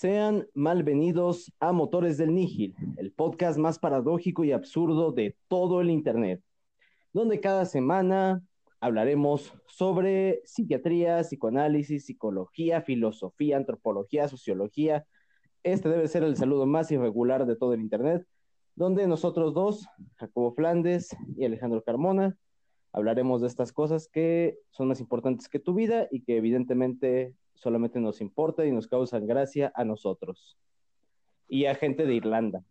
Sean malvenidos a Motores del Nígil, el podcast más paradójico y absurdo de todo el Internet, donde cada semana hablaremos sobre psiquiatría, psicoanálisis, psicología, filosofía, antropología, sociología. Este debe ser el saludo más irregular de todo el Internet, donde nosotros dos, Jacobo Flandes y Alejandro Carmona, hablaremos de estas cosas que son más importantes que tu vida y que evidentemente solamente nos importa y nos causan gracia a nosotros y a gente de Irlanda.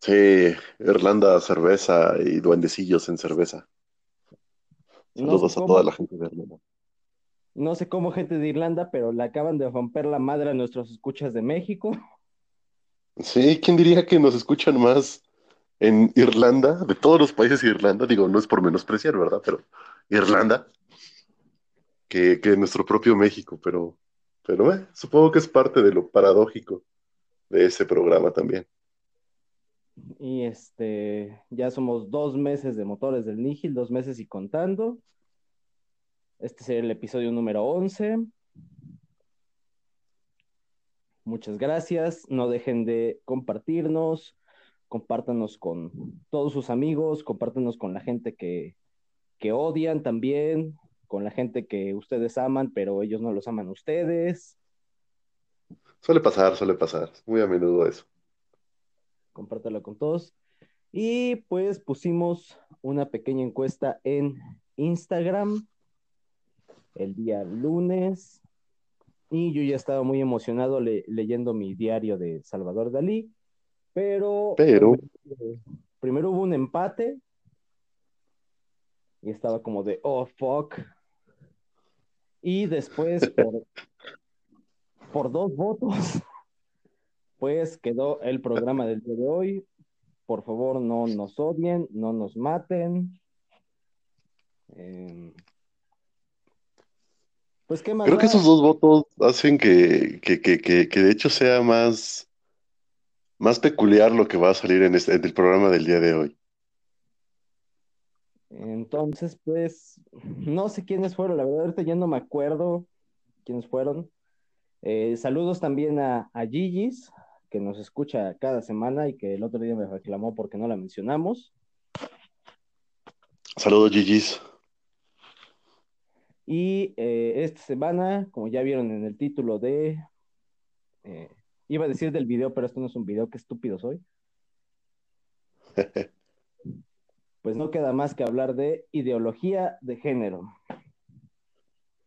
Sí, Irlanda, cerveza y duendecillos en cerveza. Saludos a toda la gente de Irlanda. No sé cómo gente de Irlanda, pero le acaban de romper la madre a nuestros escuchas de México. Sí, ¿quién diría que nos escuchan más en Irlanda, de todos los países de Irlanda? Digo, no es por menospreciar, ¿verdad? Pero Irlanda, que, nuestro propio México, pero, pero eh, supongo que es parte de lo paradójico de ese programa también. Y este, ya somos dos meses de motores del Nígil, dos meses y contando. Este será el episodio número 11. Muchas gracias. No dejen de compartirnos. Compártanos con todos sus amigos. Compártanos con la gente que, que odian también con la gente que ustedes aman, pero ellos no los aman a ustedes. Suele pasar, suele pasar. Muy a menudo eso. Compártelo con todos. Y pues pusimos una pequeña encuesta en Instagram el día lunes. Y yo ya estaba muy emocionado leyendo mi diario de Salvador Dalí. Pero, pero... primero hubo un empate. Y estaba como de, oh, fuck, y después, por, dos votos, pues quedó el programa del día de hoy. Por favor, no nos odien, no nos maten. Em, pues qué más. Creo que esos dos votos hacen que, que, que, que, de hecho sea más, más peculiar lo que va a salir en, este, en el programa del día de hoy. Entonces, pues, no sé quiénes fueron, la verdad, ahorita ya no me acuerdo quiénes fueron. Eh, saludos también a, a Gigi's, que nos escucha cada semana y que el otro día me reclamó porque no la mencionamos. Saludos, Gigi's. Y eh, esta semana, como ya vieron en el título de. Eh, iba a decir del video, pero esto no es un video, qué estúpido soy. pues no queda más que hablar de ideología de género.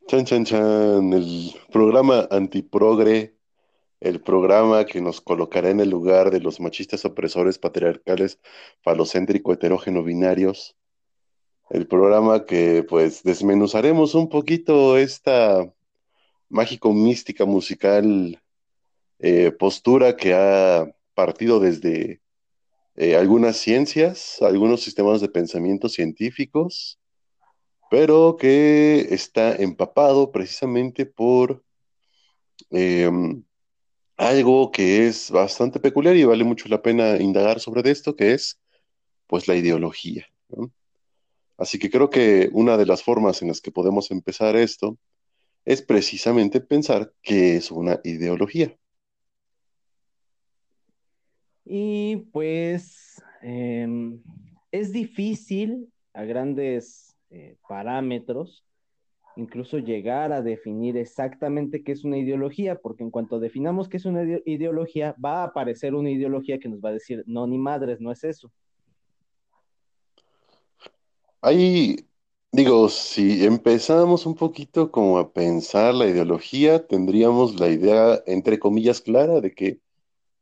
Chan, chan, chan, el programa antiprogre, el programa que nos colocará en el lugar de los machistas opresores patriarcales falocéntrico heterógeno binarios, el programa que pues desmenuzaremos un poquito esta mágico mística musical eh, postura que ha partido desde eh, algunas ciencias, algunos sistemas de pensamiento científicos, pero que está empapado precisamente por em, algo que es bastante peculiar y vale mucho la pena indagar sobre esto, que es pues la ideología. Así que creo que una de las formas en las que podemos empezar esto es precisamente pensar qué es una ideología. Y pues em, es difícil a grandes eh, parámetros incluso llegar a definir exactamente qué es una ideología, porque en cuanto definamos qué es una ideología, va a aparecer una ideología que nos va a decir, no, ni madres, no es eso. Ahí, digo, si empezamos un poquito como a pensar la ideología, tendríamos la idea, entre comillas, clara de que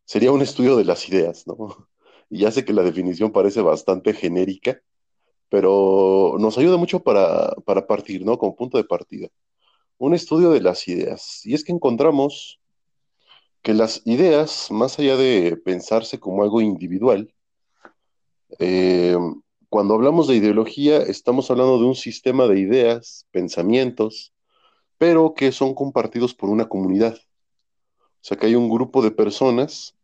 sería un estudio de las ideas, ¿no? Y ya sé que la definición parece bastante genérica, pero nos ayuda mucho para, partir, ¿no? Como punto de partida. Un estudio de las ideas. Y es que encontramos que las ideas, más allá de pensarse como algo individual, eh, cuando hablamos de ideología, estamos hablando de un sistema de ideas, pensamientos, pero que son compartidos por una comunidad. O sea que hay un grupo de personas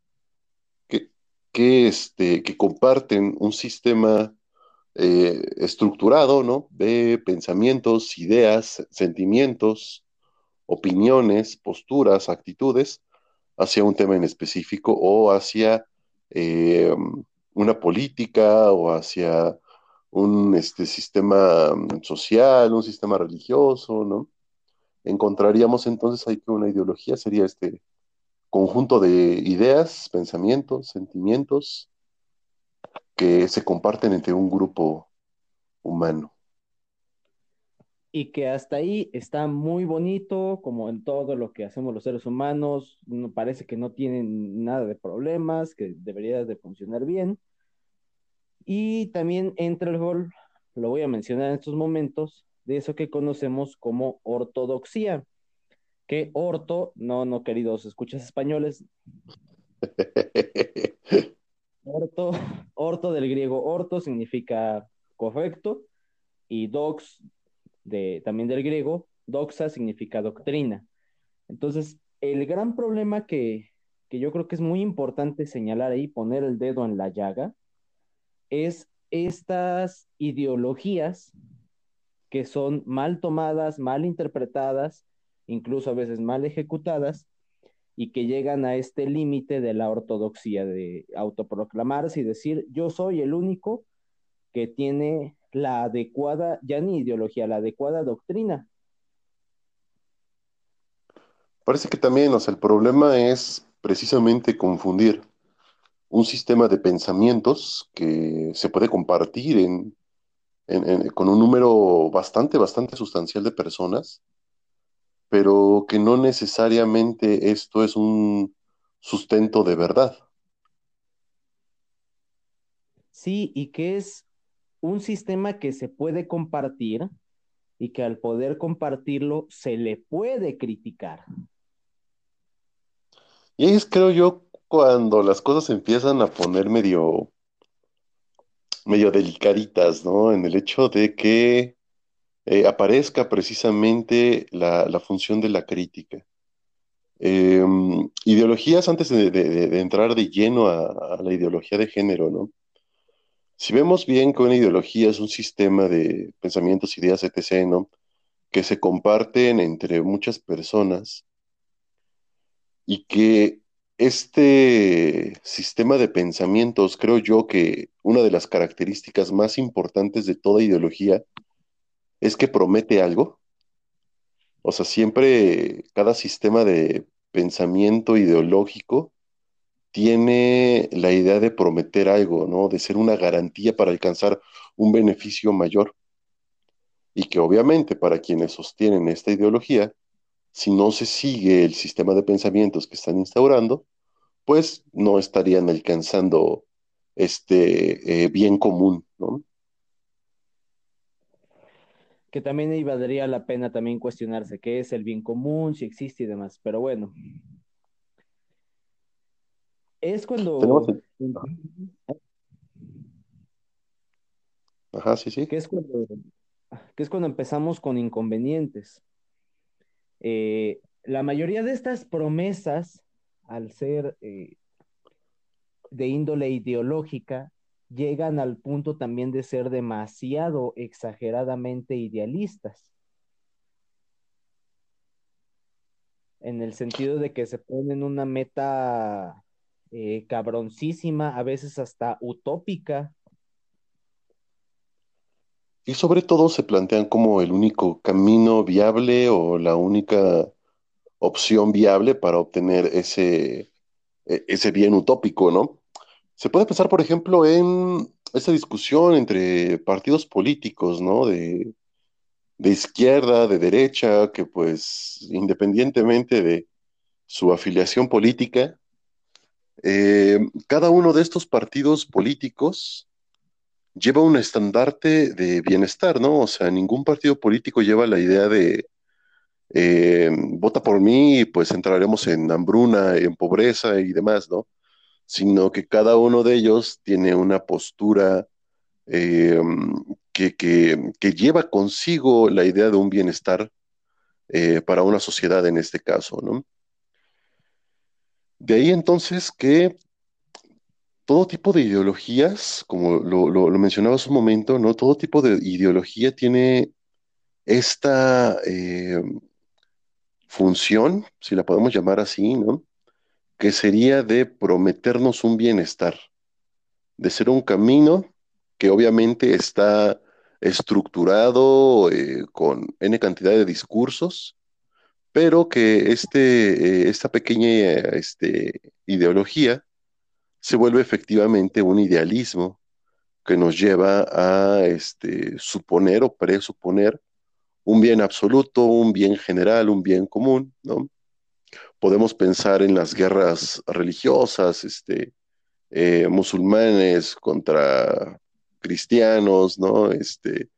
que, este, que comparten un sistema eh, estructurado, ¿no? De pensamientos, ideas, sentimientos, opiniones, posturas, actitudes, hacia un tema en específico o hacia eh, una política o hacia un este, sistema mm, social, un sistema religioso, ¿no? Encontraríamos entonces ahí que una ideología sería este conjunto de ideas, pensamientos, sentimientos que se comparten entre un grupo humano. Y que hasta ahí está muy bonito, como en todo lo que hacemos los seres humanos, no, parece que no tienen nada de problemas, que debería de funcionar bien. Y también entra el gol, lo voy a mencionar en estos momentos, de eso que conocemos como ortodoxia. Que orto, no, no queridos escuchas españoles. orto, orto del griego orto significa correcto y dox de, también del griego, doxa significa doctrina. Entonces, el gran problema que, que yo creo que es muy importante señalar ahí, poner el dedo en la llaga, es estas ideologías que son mal tomadas, mal interpretadas, incluso a veces mal ejecutadas, y que llegan a este límite de la ortodoxia, de autoproclamarse y decir, yo soy el único que tiene la adecuada, ya ni ideología, la adecuada doctrina. Parece que también, o sea, el problema es precisamente confundir un sistema de pensamientos que se puede compartir en, con un número bastante, bastante sustancial de personas, pero que no necesariamente esto es un sustento de verdad. Sí, y que es un sistema que se puede compartir y que al poder compartirlo se le puede criticar. Y ahí es, creo yo, cuando las cosas empiezan a poner medio, medio delicaditas, ¿no? En el hecho de que eh, aparezca precisamente la, función de la crítica. Em, ideologías, antes de, entrar de lleno a, la ideología de género, ¿no? Si vemos bien que una ideología es un sistema de pensamientos, ideas, etc., ¿no? Que se comparten entre muchas personas y que este sistema de pensamientos, creo yo que una de las características más importantes de toda ideología es que promete algo. O sea, siempre cada sistema de pensamiento ideológico tiene la idea de prometer algo, ¿no? De ser una garantía para alcanzar un beneficio mayor. Y que obviamente para quienes sostienen esta ideología, si no se sigue el sistema de pensamientos que están instaurando, pues no estarían alcanzando este eh, bien común, ¿no? Que también ahí valdría la pena también cuestionarse qué es el bien común, si existe y demás, pero bueno. Es cuando... Ajá, sí, sí. Que es cuando, que es cuando empezamos con inconvenientes. Eh, la mayoría de estas promesas, al ser eh, de índole ideológica, llegan al punto también de ser demasiado exageradamente idealistas. En el sentido de que se ponen una meta eh, cabroncísima, a veces hasta utópica. Y sobre todo se plantean como el único camino viable o la única opción viable para obtener ese, e, ese bien utópico, ¿no? Se puede pensar, por ejemplo, en esa discusión entre partidos políticos, ¿no? De, izquierda, de derecha, que pues independientemente de su afiliación política, eh, cada uno de estos partidos políticos lleva un estandarte de bienestar, ¿no? O sea, ningún partido político lleva la idea de eh, vota por mí y pues entraremos en hambruna, en pobreza y demás, ¿no? Sino que cada uno de ellos tiene una postura eh, que, que, lleva consigo la idea de un bienestar para una sociedad en este caso, ¿no? De ahí entonces que todo tipo de ideologías, como lo, mencionaba hace un momento, ¿no? Todo tipo de ideología tiene esta eh, función, si la podemos llamar así, ¿no? Que sería de prometernos un bienestar, de ser un camino que obviamente está estructurado eh, con N cantidad de discursos, pero que este, eh, esta pequeña este, ideología se vuelve efectivamente un idealismo que nos lleva a este, suponer o presuponer un bien absoluto, un bien general, un bien común, ¿no? Podemos pensar en las guerras religiosas, este, eh, musulmanes contra cristianos, ¿no? Este,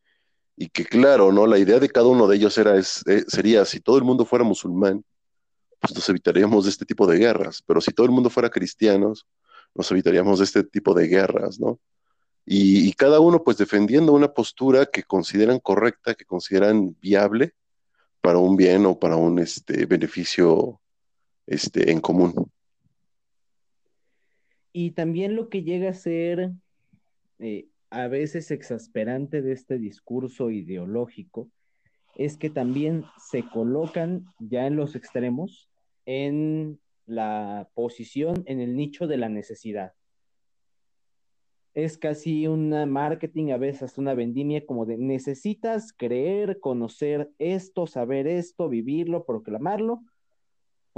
y que claro, ¿no? La idea de cada uno de ellos era, es, eh, sería, si todo el mundo fuera musulmán, pues nos evitaríamos de este tipo de guerras, pero si todo el mundo fuera cristianos, nos evitaríamos de este tipo de guerras, ¿no? y, cada uno pues defendiendo una postura que consideran correcta, que consideran viable para un bien o para un este, beneficio este, en común. Y también lo que llega a ser eh, a veces exasperante de este discurso ideológico es que también se colocan ya en los extremos en la posición, en el nicho de la necesidad es casi una marketing, a veces una vendimia como de necesitas creer, conocer esto, saber esto, vivirlo, proclamarlo,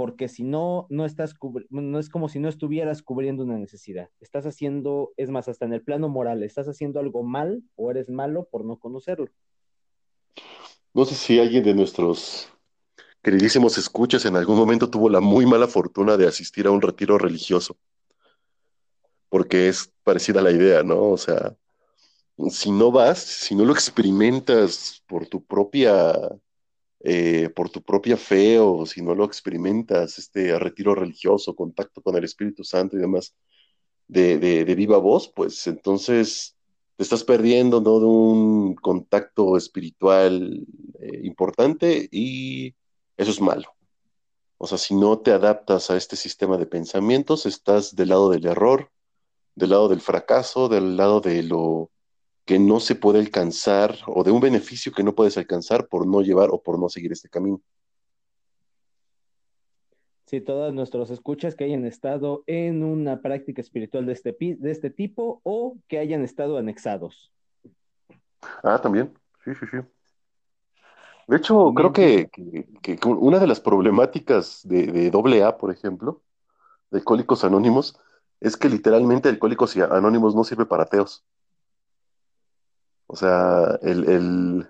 porque si no, no estás, no es como si no estuvieras cubriendo una necesidad. Estás haciendo, es más, hasta en el plano moral, estás haciendo algo mal o eres malo por no conocerlo. No sé si alguien de nuestros queridísimos escuchas en algún momento tuvo la muy mala fortuna de asistir a un retiro religioso porque es parecida a la idea, ¿no? O sea, si no vas, si no lo experimentas por tu propia, eh, por tu propia fe o si no lo experimentas, este retiro religioso, contacto con el Espíritu Santo y demás, de, de, viva voz, pues entonces te estás perdiendo, ¿no? De un contacto espiritual eh, importante y eso es malo. O sea, si no te adaptas a este sistema de pensamientos, estás del lado del error, del lado del fracaso, del lado de lo que no se puede alcanzar o de un beneficio que no puedes alcanzar por no llevar o por no seguir este camino. Sí, todos nuestros escuchas que hayan estado en una práctica espiritual de este, de este tipo o que hayan estado anexados. Ah, también. Sí, sí, sí. De hecho, creo que, una de las problemáticas de, de AA, por ejemplo, de Alcohólicos Anónimos, es que literalmente Alcohólicos Anónimos no sirve para ateos. O sea, el,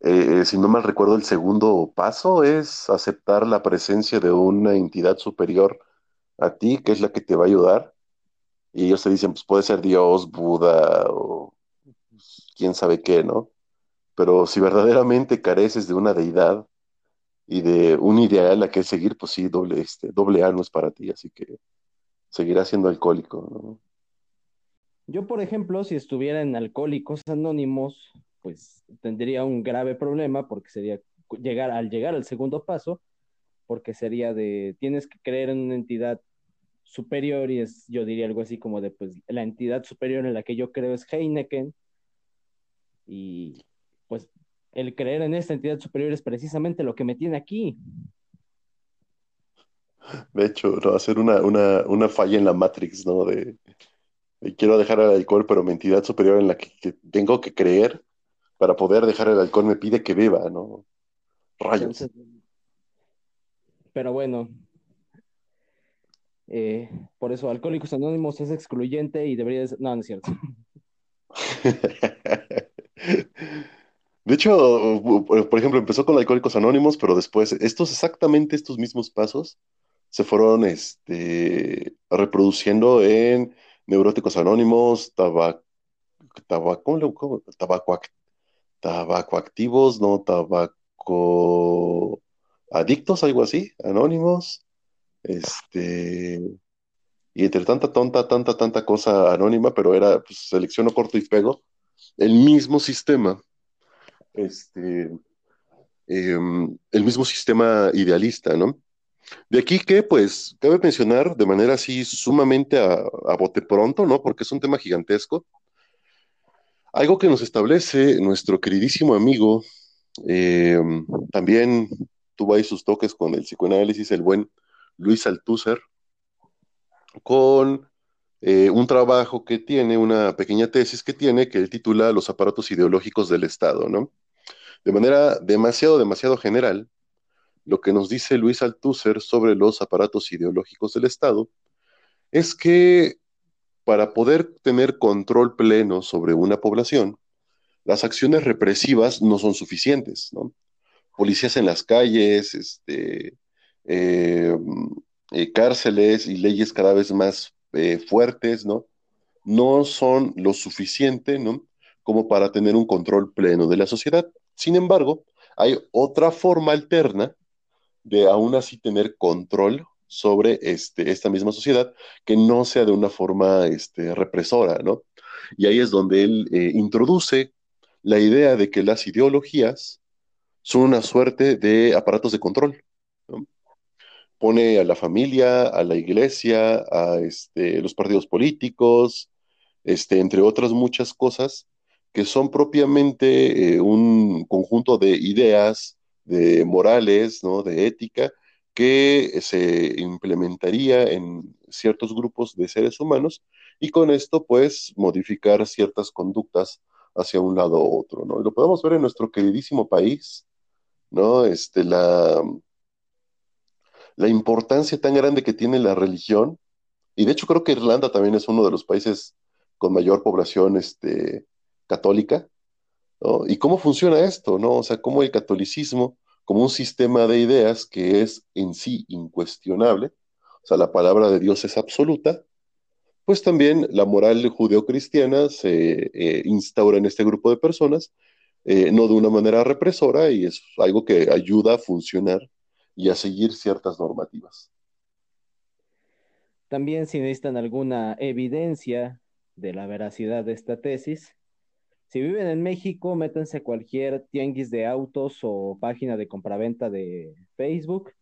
eh, si no mal recuerdo, el segundo paso es aceptar la presencia de una entidad superior a ti, que es la que te va a ayudar. Y ellos te dicen, pues puede ser Dios, Buda o pues, quién sabe qué, ¿no? Pero si verdaderamente careces de una deidad y de un ideal a que seguir, pues sí, doble, este, doble A no es para ti. Así que seguirá siendo alcohólico. Yo, por ejemplo, si estuviera en Alcohólicos Anónimos, pues tendría un grave problema porque sería llegar al llegar al segundo paso, porque sería de tienes que creer en una entidad superior y es, yo diría algo así como de, pues la entidad superior en la que yo creo es Heineken y pues el creer en esta entidad superior es precisamente lo que me tiene aquí. De hecho, no, hacer una, una, una falla en la Matrix, ¿no? De, quiero dejar el alcohol, pero mi entidad superior en la que, tengo que creer para poder dejar el alcohol me pide que beba, ¿no? Rayos. pero bueno, eh, por eso Alcohólicos Anónimos es excluyente y debería ser... No, no es cierto. De hecho, por ejemplo, empezó con Alcohólicos Anónimos, pero después, estos exactamente estos mismos pasos se fueron este, reproduciendo en Neuróticos Anónimos, tabaco, tabaco, tabaco, tabaco activos, no tabaco adictos, algo así, anónimos, este, y entre tanta tonta, tanta, tanta cosa anónima, pero era, pues, selecciono corto y pego, el mismo sistema, este, em, el mismo sistema idealista, ¿no? De aquí que, pues, cabe mencionar de manera así sumamente a, bote pronto, ¿no? Porque es un tema gigantesco. Algo que nos establece nuestro queridísimo amigo, eh, también tuvo ahí sus toques con el psicoanálisis, el buen Luis Althusser, con eh, un trabajo que tiene, una pequeña tesis que tiene, que él titula Los aparatos ideológicos del Estado, ¿no? De manera demasiado, demasiado general, lo que nos dice Luis Althusser sobre los aparatos ideológicos del Estado es que para poder tener control pleno sobre una población, las acciones represivas no son suficientes. Policías en las calles, este, eh, eh, cárceles y leyes cada vez más eh, fuertes, ¿no? No son lo suficiente. Como para tener un control pleno de la sociedad. Sin embargo, hay otra forma alterna de aún así tener control sobre este, esta misma sociedad que no sea de una forma este, represora, ¿no? Y ahí es donde él eh, introduce la idea de que las ideologías son una suerte de aparatos de control. pone a la familia, a la iglesia, a este, los partidos políticos, este, entre otras muchas cosas, que son propiamente eh, un conjunto de ideas, de morales, ¿no? de ética, que se implementaría en ciertos grupos de seres humanos y con esto pues modificar ciertas conductas hacia un lado u otro, ¿no? Y lo podemos ver en nuestro queridísimo país, ¿no? Este, la, la importancia tan grande que tiene la religión, y de hecho creo que Irlanda también es uno de los países con mayor población este, católica, ¿Y cómo funciona esto, no? O sea, cómo el catolicismo, como un sistema de ideas que es en sí incuestionable, o sea, la palabra de Dios es absoluta, pues también la moral judeocristiana se eh, instaura en este grupo de personas, eh, no de una manera represora, y es algo que ayuda a funcionar y a seguir ciertas normativas. También si necesitan alguna evidencia de la veracidad de esta tesis, si viven en México, métanse a cualquier tianguis de autos o página de compraventa de Facebook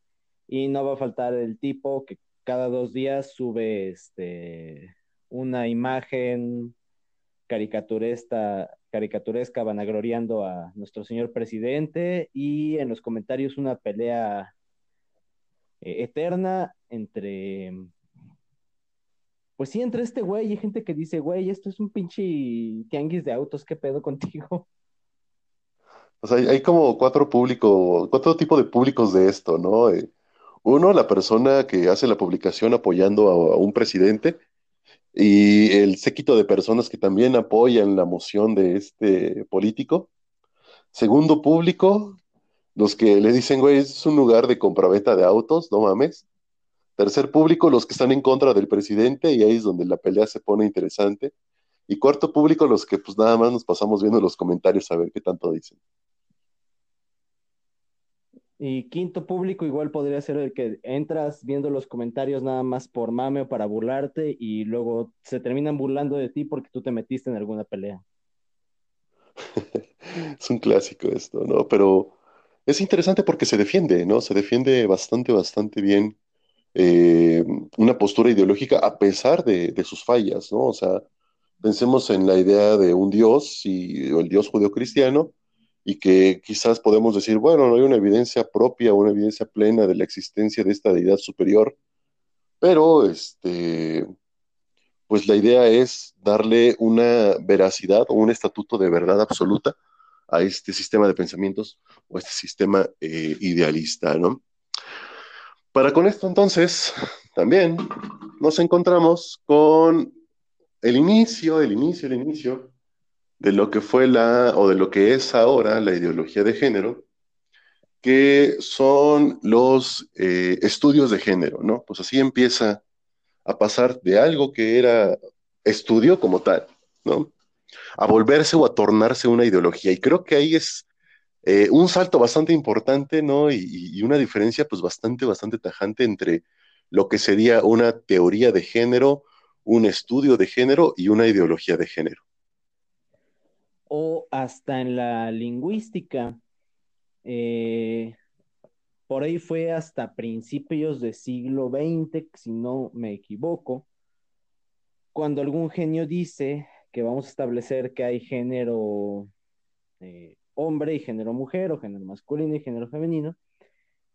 y no va a faltar el tipo que cada dos días sube este, una imagen caricaturesca, vanagloriando a nuestro señor presidente y en los comentarios una pelea eh, eterna entre, pues sí, entre este güey y gente que dice, güey, esto es un pinche tianguis de autos, ¿qué pedo contigo? O sea, hay, como cuatro públicos, cuatro tipos de públicos de esto, ¿no? Eh, uno, la persona que hace la publicación apoyando a, un presidente y el séquito de personas que también apoyan la moción de este político. Segundo público, los que le dicen, güey, es un lugar de compraventa de autos, no mames. Tercer público, los que están en contra del presidente, y ahí es donde la pelea se pone interesante. Y cuarto público, los que pues nada más nos pasamos viendo los comentarios a ver qué tanto dicen. Y quinto público igual podría ser el que entras viendo los comentarios nada más por mame o para burlarte y luego se terminan burlando de ti porque tú te metiste en alguna pelea. es un clásico esto, ¿no? Pero es interesante porque se defiende, ¿no? Se defiende bastante, bastante bien eh, una postura ideológica a pesar de, sus fallas, ¿no? O sea, pensemos en la idea de un Dios y el Dios judeocristiano y que quizás podemos decir, bueno, no hay una evidencia propia, una evidencia plena de la existencia de esta deidad superior, pero este, pues la idea es darle una veracidad o un estatuto de verdad absoluta a este sistema de pensamientos o este sistema eh, idealista, ¿no? Para con esto entonces, también nos encontramos con el inicio, el inicio, el inicio de lo que fue la, o de lo que es ahora la ideología de género, que son los eh, estudios de género, ¿no? Pues así empieza a pasar de algo que era estudio como tal, ¿no? a volverse o a tornarse una ideología. Y creo que ahí es eh, un salto bastante importante, ¿no? Y, una diferencia pues bastante, bastante tajante entre lo que sería una teoría de género, un estudio de género y una ideología de género. O hasta en la lingüística. Eh, por ahí fue hasta principios del siglo XX, si no me equivoco, cuando algún genio dice que vamos a establecer que hay género eh, hombre y género mujer, o género masculino y género femenino,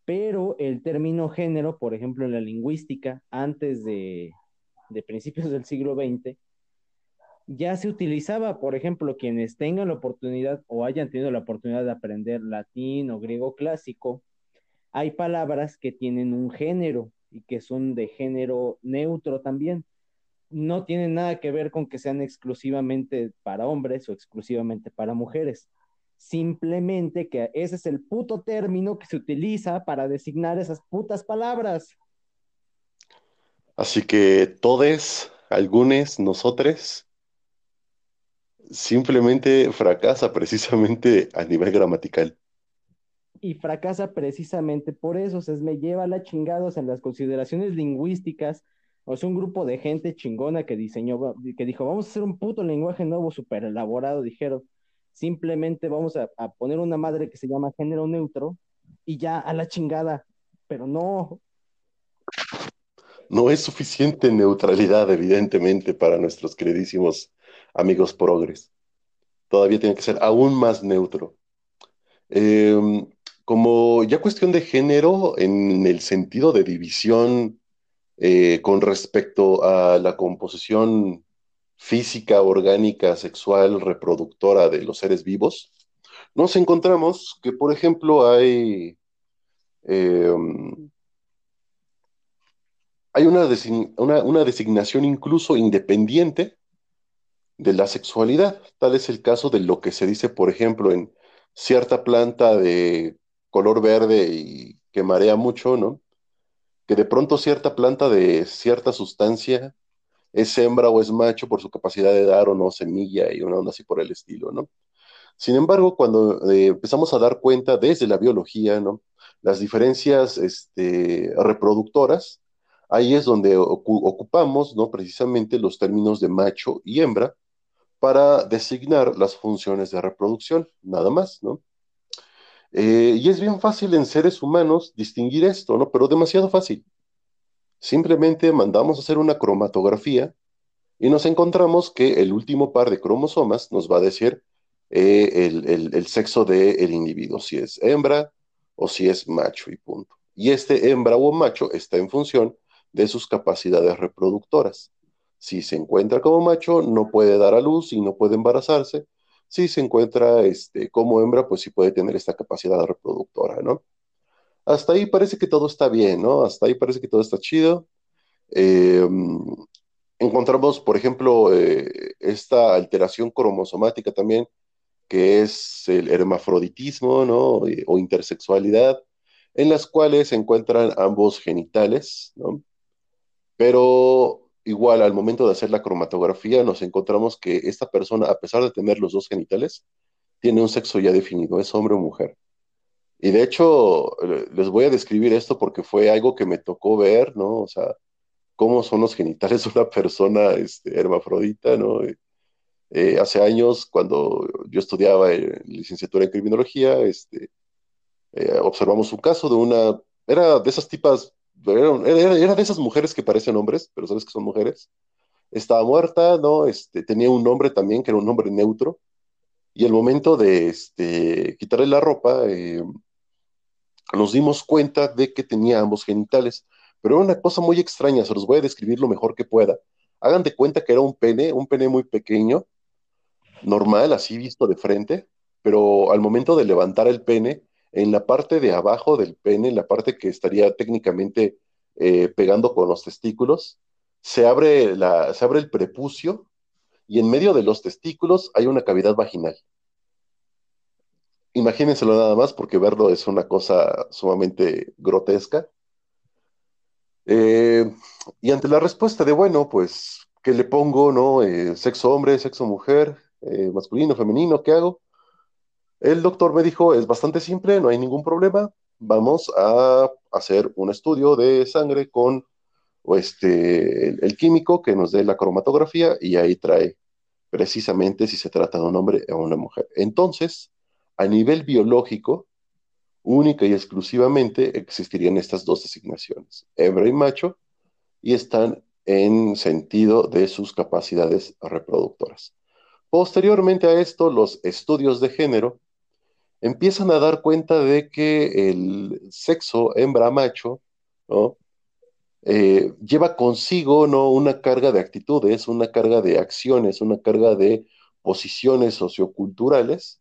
pero el término género, por ejemplo, en la lingüística, antes de, de principios del siglo XX, ya se utilizaba, por ejemplo, quienes tengan la oportunidad o hayan tenido la oportunidad de aprender latín o griego clásico, hay palabras que tienen un género y que son de género neutro también. No tienen nada que ver con que sean exclusivamente para hombres o exclusivamente para mujeres. Simplemente que ese es el puto término que se utiliza para designar esas putas palabras. Así que todos, algunos, nosotros, simplemente fracasa precisamente a nivel gramatical. Y fracasa precisamente por eso, o sea, me lleva a la chingados en las consideraciones lingüísticas, o sea, un grupo de gente chingona que diseñó, que dijo, vamos a hacer un puto lenguaje nuevo, súper elaborado, dijeron, simplemente vamos a, poner una madre que se llama género neutro, y ya a la chingada, pero no, no es suficiente neutralidad, evidentemente, para nuestros queridísimos amigos progres. Todavía tiene que ser aún más neutro. Em, como ya cuestión de género, en el sentido de división eh, con respecto a la composición física, orgánica, sexual, reproductora de los seres vivos, nos encontramos que, por ejemplo, hay em, hay una, una, designación incluso independiente de la sexualidad. Tal es el caso de lo que se dice, por ejemplo, en cierta planta de color verde y que marea mucho, ¿no? Que de pronto cierta planta de cierta sustancia es hembra o es macho por su capacidad de dar o no semilla y una onda así por el estilo, ¿no? Sin embargo, cuando eh, empezamos a dar cuenta desde la biología, ¿no? Las diferencias este, reproductoras, Ahí es donde ocupamos ¿no? precisamente los términos de macho y hembra para designar las funciones de reproducción, nada más, ¿no? Eh, y es bien fácil en seres humanos distinguir esto, ¿no? Pero demasiado fácil. Simplemente mandamos a hacer una cromatografía y nos encontramos que el último par de cromosomas nos va a decir eh, el, sexo del individuo, si es hembra o si es macho y punto. Y este hembra o macho está en función de sus capacidades reproductoras. Si se encuentra como macho, no puede dar a luz y no puede embarazarse. Si se encuentra este, como hembra, pues sí puede tener esta capacidad reproductora, ¿no? Hasta ahí parece que todo está bien, ¿no? Hasta ahí parece que todo está chido. Em, encontramos, por ejemplo, eh, esta alteración cromosomática también, que es el hermafroditismo, ¿no? O intersexualidad, en las cuales se encuentran ambos genitales, ¿no? Pero igual al momento de hacer la cromatografía nos encontramos que esta persona, a pesar de tener los dos genitales, tiene un sexo ya definido, es hombre o mujer. Y de hecho, les voy a describir esto porque fue algo que me tocó ver, ¿no? O sea, cómo son los genitales de una persona este, hermafrodita, ¿no? Eh, hace años, cuando yo estudiaba en licenciatura en criminología, este, eh, observamos un caso de una, era de esas tipas era, de esas mujeres que parecen hombres, pero sabes que son mujeres. Estaba muerta, ¿no? Este, tenía un nombre también, que era un nombre neutro. Y el momento de este, quitarle la ropa, eh, nos dimos cuenta de que tenía ambos genitales. Pero era una cosa muy extraña, se los voy a describir lo mejor que pueda. Hagan de cuenta que era un pene, un pene muy pequeño, normal, así visto de frente, pero al momento de levantar el pene, en la parte de abajo del pene, en la parte que estaría técnicamente eh, pegando con los testículos, se abre, la, se abre el prepucio y en medio de los testículos hay una cavidad vaginal. Imagínenselo nada más porque verlo es una cosa sumamente grotesca. Eh, y ante la respuesta de, bueno, pues, ¿qué le pongo, no? Eh, sexo hombre, sexo mujer, masculino, femenino, ¿qué hago? El doctor me dijo, es bastante simple, no hay ningún problema, vamos a hacer un estudio de sangre con este, el, químico que nos dé la cromatografía y ahí trae precisamente si se trata de un hombre o una mujer. Entonces, a nivel biológico, única y exclusivamente existirían estas dos designaciones, hembra y macho, y están en sentido de sus capacidades reproductoras. Posteriormente a esto, los estudios de género empiezan a dar cuenta de que el sexo hembra-macho. Eh, lleva consigo, ¿no? Una carga de actitudes, una carga de acciones, una carga de posiciones socioculturales,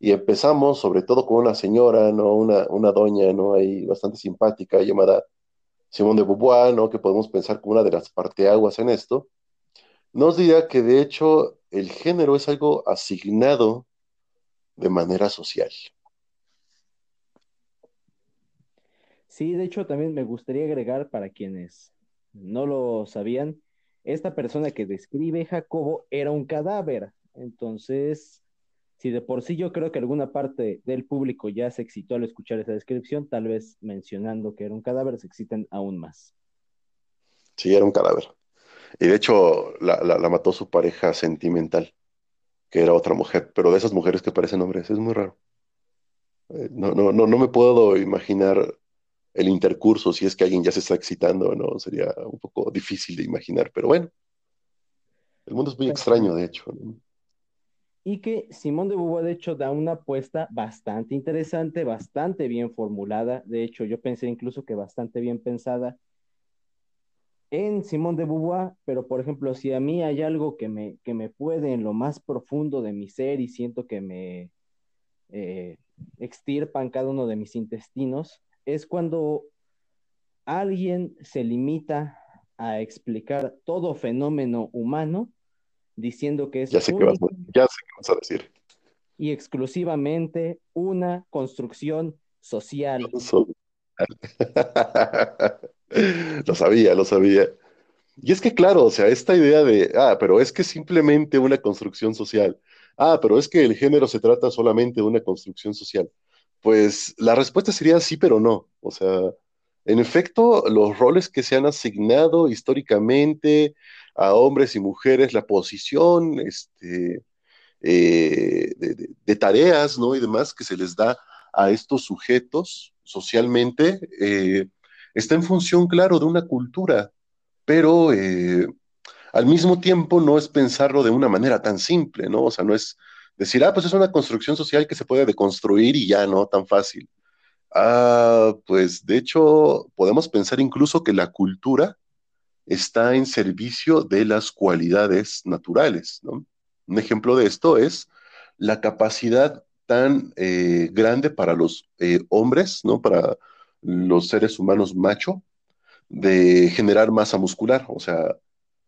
y empezamos sobre todo con una señora, ¿no? Una, una doña, ¿no? Ahí bastante simpática llamada Simone de Beauvoir, ¿no? Que podemos pensar como una de las parteaguas en esto, nos dirá que de hecho el género es algo asignado de manera social. Sí, de hecho también me gustaría agregar para quienes no lo sabían, esta persona que describe Jacobo era un cadáver. Entonces, si de por sí yo creo que alguna parte del público ya se excitó al escuchar esa descripción, tal vez mencionando que era un cadáver se excitan aún más. Sí, era un cadáver. Y de hecho la, mató su pareja sentimental, que era otra mujer, pero de esas mujeres que parecen hombres, es muy raro. Eh, no, no, no, no me puedo imaginar el intercurso si es que alguien ya se está excitando, ¿no? Sería un poco difícil de imaginar, pero bueno. El mundo es muy extraño, de hecho. Y que Simón de Beauvoir, de hecho, da una apuesta bastante interesante, bastante bien formulada. De hecho, yo pensé incluso que bastante bien pensada en Simón de Beauvoir, pero por ejemplo, si a mí hay algo que me, que me puede en lo más profundo de mi ser y siento que me eh, extirpan cada uno de mis intestinos, es cuando alguien se limita a explicar todo fenómeno humano diciendo que es ya sé qué vas, ya sé qué vas a decir y exclusivamente una construcción social. lo sabía, lo sabía. Y es que claro, o sea, esta idea de, ah, pero es que simplemente una construcción social. Ah, pero es que el género se trata solamente de una construcción social. Pues la respuesta sería sí, pero no. O sea, en efecto, los roles que se han asignado históricamente a hombres y mujeres, la posición este, eh, de, tareas ¿no? y demás que se les da a estos sujetos socialmente, eh, está en función, claro, de una cultura, pero eh, al mismo tiempo no es pensarlo de una manera tan simple, ¿no? O sea, no es decir, ah, pues es una construcción social que se puede deconstruir y ya, ¿no? Tan fácil. Ah, pues de hecho, podemos pensar incluso que la cultura está en servicio de las cualidades naturales, ¿no? Un ejemplo de esto es la capacidad tan eh, grande para los eh, hombres, ¿no? Para los seres humanos macho, de generar masa muscular. O sea,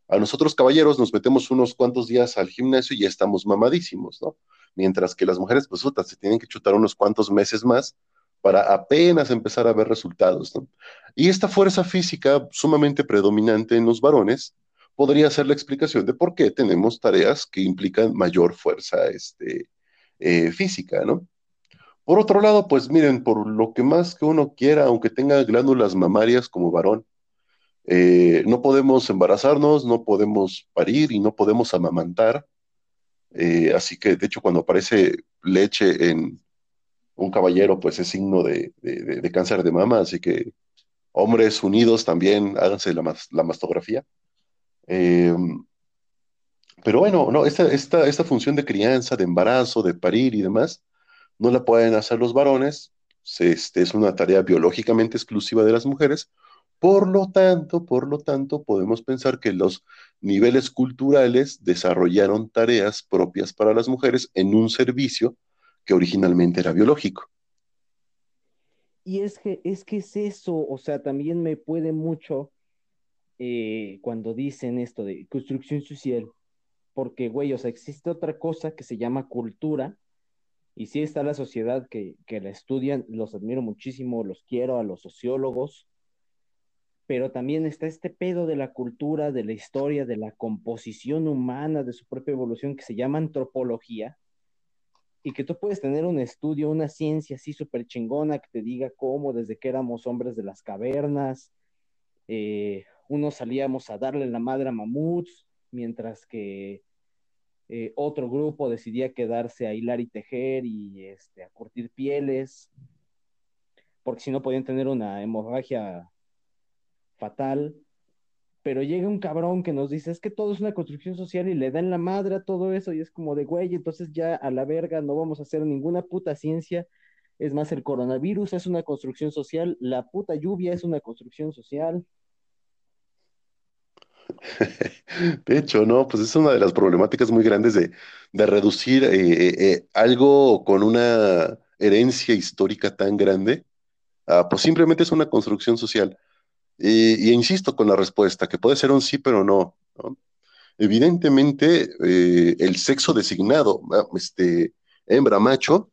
a nosotros caballeros nos metemos unos cuantos días al gimnasio y ya estamos mamadísimos, ¿no? Mientras que las mujeres, pues, se tienen que chutar unos cuantos meses más para apenas empezar a ver resultados, ¿no? Y esta fuerza física sumamente predominante en los varones podría ser la explicación de por qué tenemos tareas que implican mayor fuerza este, eh, física, ¿no? Por otro lado, pues miren, por lo que más que uno quiera, aunque tenga glándulas mamarias como varón, eh, no podemos embarazarnos, no podemos parir y no podemos amamantar. Eh, así que, de hecho, cuando aparece leche en un caballero, pues es signo de, cáncer de mama. Así que, hombres unidos también, háganse la, la mastografía. Eh, pero bueno, no, esta, esta, esta función de crianza, de embarazo, de parir y demás, no la pueden hacer los varones. Este, es una tarea biológicamente exclusiva de las mujeres por lo tanto, por lo tanto, podemos pensar que los niveles culturales desarrollaron tareas propias para las mujeres en un servicio que originalmente era biológico. Y es que es, que es eso, o sea, también me puede mucho eh, cuando dicen esto de construcción social, porque, güey, o sea, existe otra cosa que se llama cultura, y sí está la sociedad que, que la estudian, los admiro muchísimo, los quiero a los sociólogos, pero también está este pedo de la cultura, de la historia, de la composición humana, de su propia evolución, que se llama antropología, y que tú puedes tener un estudio, una ciencia así súper chingona que te diga cómo desde que éramos hombres de las cavernas, eh, unos salíamos a darle la madre a mamuts, mientras que eh, otro grupo decidía quedarse a hilar y tejer y este, a curtir pieles, porque si no podían tener una hemorragia fatal. pero llega un cabrón que nos dice, es que todo es una construcción social y le dan la madre a todo eso y es como de, güey, entonces ya a la verga no vamos a hacer ninguna puta ciencia. Es más, el coronavirus es una construcción social, la puta lluvia es una construcción social. De hecho, no, pues es una de las problemáticas muy grandes de, reducir eh, eh, eh, algo con una herencia histórica tan grande, pues simplemente es una construcción social. Y, insisto con la respuesta, que puede ser un sí, pero no. Evidentemente, el sexo designado, este, hembra, macho,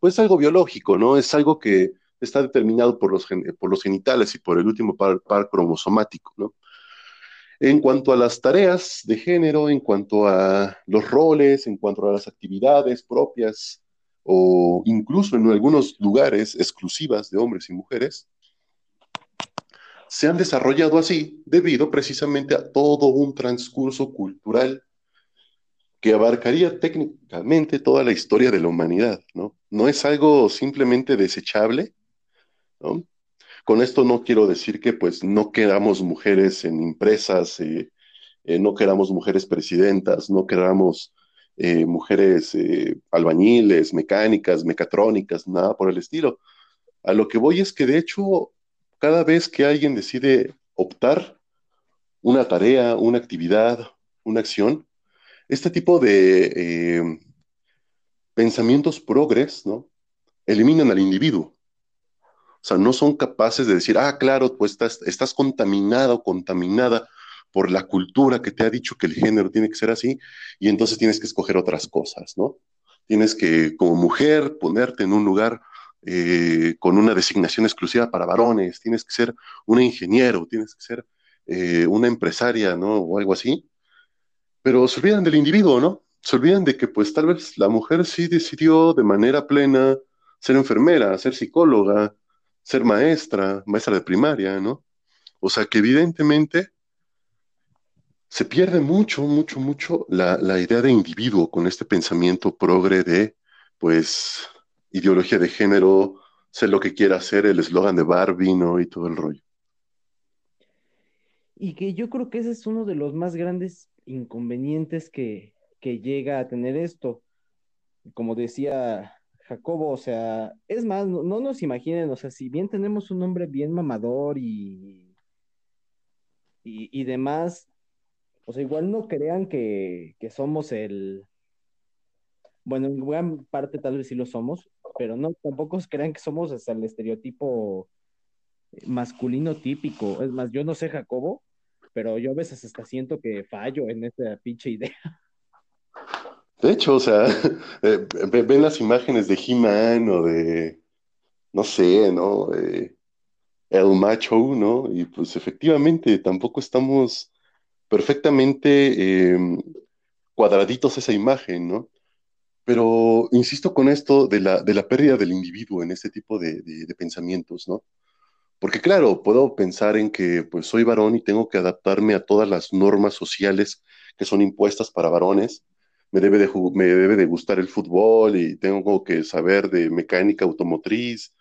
pues es algo biológico, ¿no? Es algo que está determinado por los, por los genitales y por el último par, par cromosomático, ¿no? En cuanto a las tareas de género, en cuanto a los roles, en cuanto a las actividades propias o incluso en algunos lugares exclusivas de hombres y mujeres, se han desarrollado así debido precisamente a todo un transcurso cultural que abarcaría técnicamente toda la historia de la humanidad, ¿no? No es algo simplemente desechable, ¿no? Con esto no quiero decir que pues no queramos mujeres en empresas, eh, eh, no queramos mujeres presidentas, no queramos eh, mujeres albañiles, mecánicas, mecatrónicas, nada por el estilo. A lo que voy es que de hecho, cada vez que alguien decide optar una tarea, una actividad, una acción, este tipo de pensamientos progres, ¿no? Eliminan al individuo. O sea, no son capaces de decir, ah, claro, pues estás, estás contaminada o contaminada por la cultura que te ha dicho que el género tiene que ser así, y entonces tienes que escoger otras cosas, ¿no? Tienes que, como mujer, ponerte en un lugar eh, con una designación exclusiva para varones, tienes que ser un ingeniero, tienes que ser eh, una empresaria, ¿no? O algo así. Pero se olvidan del individuo, ¿no? Se olvidan de que, pues, tal vez la mujer sí decidió de manera plena ser enfermera, ser psicóloga, ser maestra, maestra de primaria, ¿no? O sea que evidentemente se pierde mucho, mucho, mucho la, idea de individuo con este pensamiento progre de, pues, ideología de género, sé lo que quiera hacer, el eslogan de Barbie, ¿no? Y todo el rollo. Y que yo creo que ese es uno de los más grandes inconvenientes que, que llega a tener esto. Como decía Jacobo, o sea, es más, no, nos imaginen, o sea, si bien tenemos un nombre bien mamador y, y, demás, o sea, igual no crean que, somos el, bueno, en gran parte tal vez sí lo somos, pero no, tampoco crean que somos hasta el estereotipo masculino típico. Es más, yo no sé Jacobo, pero yo a veces hasta siento que fallo en esa pinche idea. De hecho, o sea, eh, ven las imágenes de He-Man o de, no sé, ¿no? el macho, ¿no? Y pues efectivamente tampoco estamos perfectamente em, cuadraditos esa imagen, ¿no? Pero insisto con esto de la, de la pérdida del individuo en este tipo de, de, pensamientos, ¿no? Porque claro, puedo pensar en que pues soy varón y tengo que adaptarme a todas las normas sociales que son impuestas para varones, me debe de, me debe de gustar el fútbol y tengo que saber de mecánica automotriz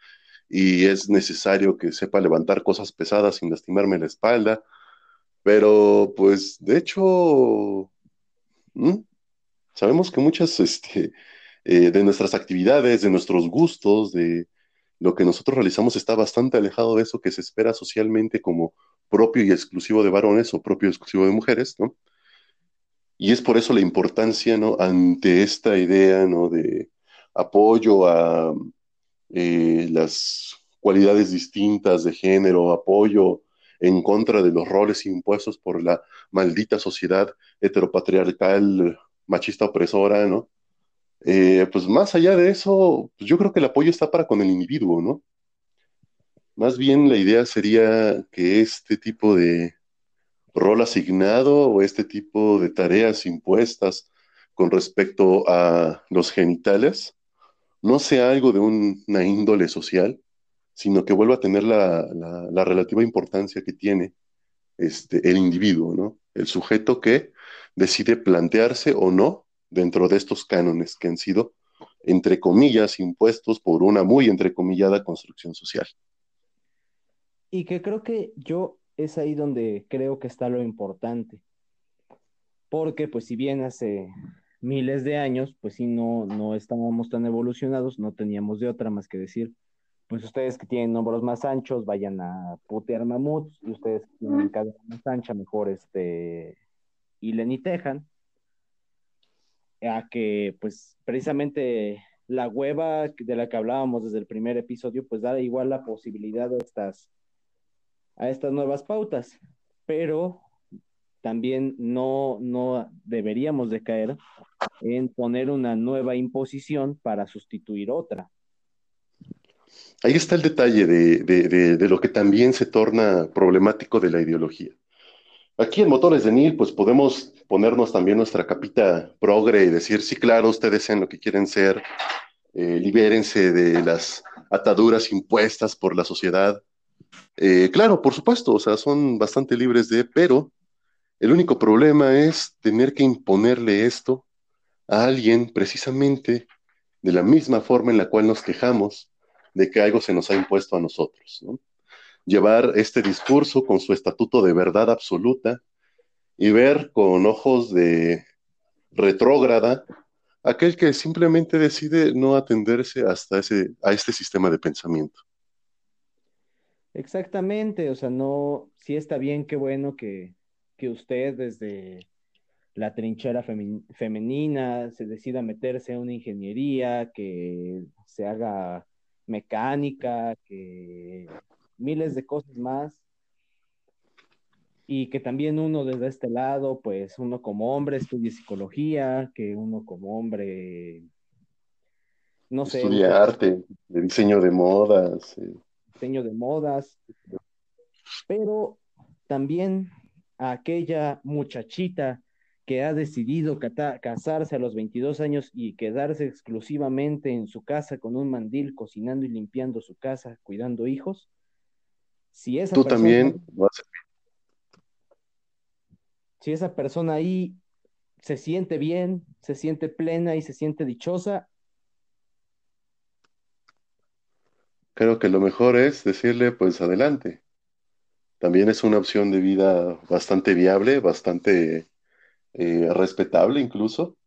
y es necesario que sepa levantar cosas pesadas sin lastimarme la espalda. Pero pues de hecho, sabemos que muchas este, eh, de nuestras actividades, de nuestros gustos, de lo que nosotros realizamos está bastante alejado de eso que se espera socialmente como propio y exclusivo de varones o propio y exclusivo de mujeres, ¿no? Y es por eso la importancia, ¿no? Ante esta idea, ¿no? De apoyo a eh, las cualidades distintas de género, apoyo en contra de los roles impuestos por la maldita sociedad heteropatriarcal, machista opresora, ¿no? Eh, pues más allá de eso, pues yo creo que el apoyo está para con el individuo, ¿no? Más bien la idea sería que este tipo de, rol asignado o este tipo de tareas impuestas con respecto a los genitales no sea algo de una índole social, sino que vuelva a tener la, relativa importancia que tiene este, el individuo, ¿no? El sujeto que decide plantearse o no dentro de estos cánones que han sido, entre comillas, impuestos por una muy entrecomillada construcción social. Y que creo que yo es ahí donde creo que está lo importante. Porque, pues, si bien hace miles de años, pues sí, no, no estábamos tan evolucionados, no teníamos de otra más que decir, pues ustedes que tienen hombros más anchos, vayan a putear mamuts, y ustedes que tienen cabeza más ancha, mejor este, hilen y tejan. A que, pues, precisamente la hueva de la que hablábamos desde el primer episodio, pues da igual la posibilidad de estas, a estas nuevas pautas, pero también no, no deberíamos de caer en poner una nueva imposición para sustituir otra. Ahí está el detalle de, lo que también se torna problemático de la ideología. Aquí en Motores de Nil, pues podemos ponernos también nuestra capita progre y decir, sí, claro, ustedes sean lo que quieren ser, eh, libérense de las ataduras impuestas por la sociedad. Eh, claro, por supuesto, o sea, son bastante libres de, pero el único problema es tener que imponerle esto a alguien precisamente de la misma forma en la cual nos quejamos de que algo se nos ha impuesto a nosotros. Llevar este discurso con su estatuto de verdad absoluta y ver con ojos de retrógrada aquel que simplemente decide no atenderse hasta ese, a este sistema de pensamiento. Exactamente, o sea, no, sí está bien, qué bueno que, que usted desde la trinchera femenina se decida meterse en una ingeniería, que se haga mecánica, que miles de cosas más. Y que también uno desde este lado, pues uno como hombre estudie psicología, que uno como hombre, no sé. Estudia arte, de diseño de modas. Diseño de modas. Pero también a aquella muchachita que ha decidido casarse a los 22 años y quedarse exclusivamente en su casa con un mandil, cocinando y limpiando su casa, cuidando hijos, si esa Tú también Si esa persona ahí se siente bien, se siente plena y se siente dichosa. Creo que lo mejor es decirle, pues adelante. También es una opción de vida bastante viable, bastante eh, respetable incluso,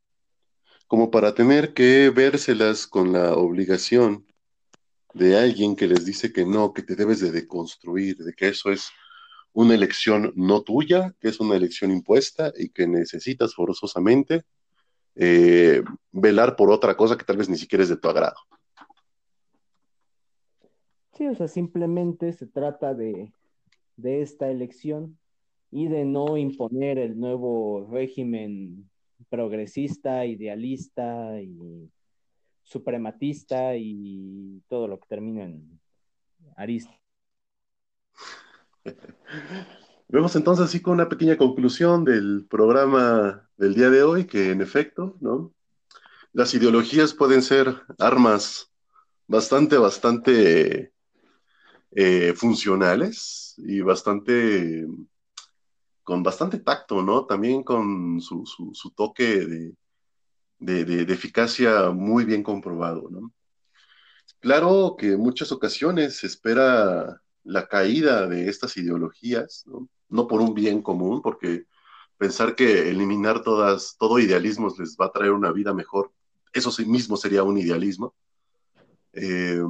como para tener que vérselas con la obligación de alguien que les dice que no, que te debes de deconstruir, de que eso es una elección no tuya, que es una elección impuesta y que necesitas forzosamente eh, velar por otra cosa que tal vez ni siquiera es de tu agrado. Sí, o sea, simplemente se trata de, de esta elección y de no imponer el nuevo régimen progresista, idealista y suprematista y todo lo que termina en arista. Vemos entonces así con una pequeña conclusión del programa del día de hoy, que en efecto, ¿no? Las ideologías pueden ser armas bastante, bastante eh, funcionales y bastante con bastante tacto, ¿no? También con su, toque de, eficacia muy bien comprobado, ¿no? Claro que en muchas ocasiones se espera la caída de estas ideologías, ¿no? No por un bien común, porque pensar que eliminar todas, todo idealismo les va a traer una vida mejor, eso sí mismo sería un idealismo. Eh,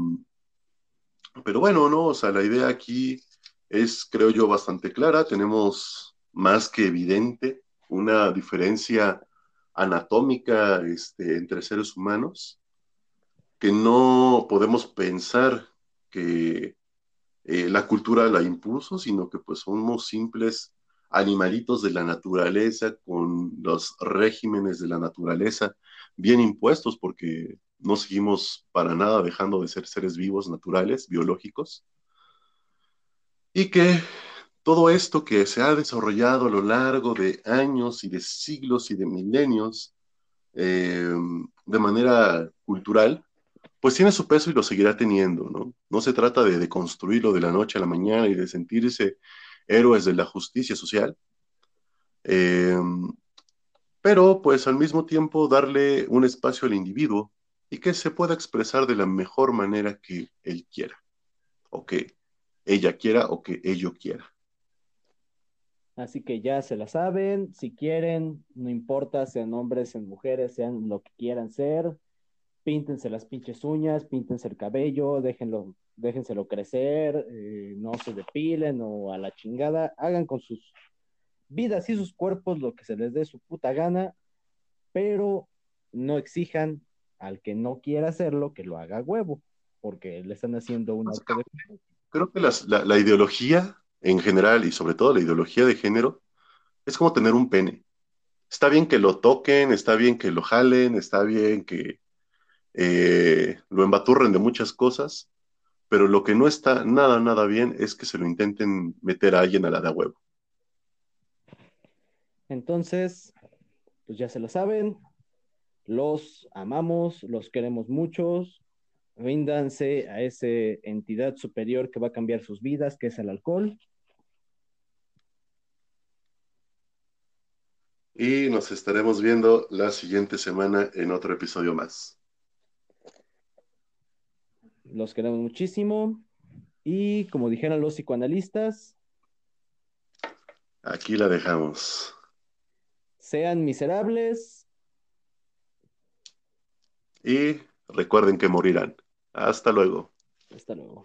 pero bueno, ¿no? O sea, la idea aquí es, creo yo, bastante clara. Tenemos más que evidente una diferencia anatómica este, entre seres humanos, que no podemos pensar que eh, la cultura la impuso, sino que pues somos simples animalitos de la naturaleza con los regímenes de la naturaleza bien impuestos porque no seguimos para nada dejando de ser seres vivos, naturales, biológicos, y que todo esto que se ha desarrollado a lo largo de años y de siglos y de milenios eh, de manera cultural, pues tiene su peso y lo seguirá teniendo, ¿no? No se trata de, de construirlo de la noche a la mañana y de sentirse héroes de la justicia social, eh, pero pues al mismo tiempo darle un espacio al individuo y que se pueda expresar de la mejor manera que él quiera, o que ella quiera, o que ello quiera. Así que ya se la saben, si quieren, no importa, sean hombres, sean mujeres, sean lo que quieran ser, píntense las pinches uñas, píntense el cabello, déjenlo, déjenselo crecer, eh, no se depilen o a la chingada, hagan con sus vidas y sus cuerpos lo que se les dé su puta gana, pero no exijan al que no quiera hacerlo que lo haga huevo, porque le están haciendo un Pues, acto de... Creo que las- la, la ideología en general y sobre todo la ideología de género es como tener un pene. Está bien que lo toquen, está bien que lo jalen, está bien que eh, lo embaturren de muchas cosas, pero lo que no está nada, nada bien es que se lo intenten meter a alguien a la de a huevo. Entonces, pues ya se lo saben, los amamos, los queremos muchos, ríndanse a esa entidad superior que va a cambiar sus vidas, que es el alcohol. Y nos estaremos viendo la siguiente semana en otro episodio más. Los queremos muchísimo. Y como dijeron los psicoanalistas, Aquí la dejamos. sean miserables. Y recuerden que morirán. Hasta luego. Hasta luego.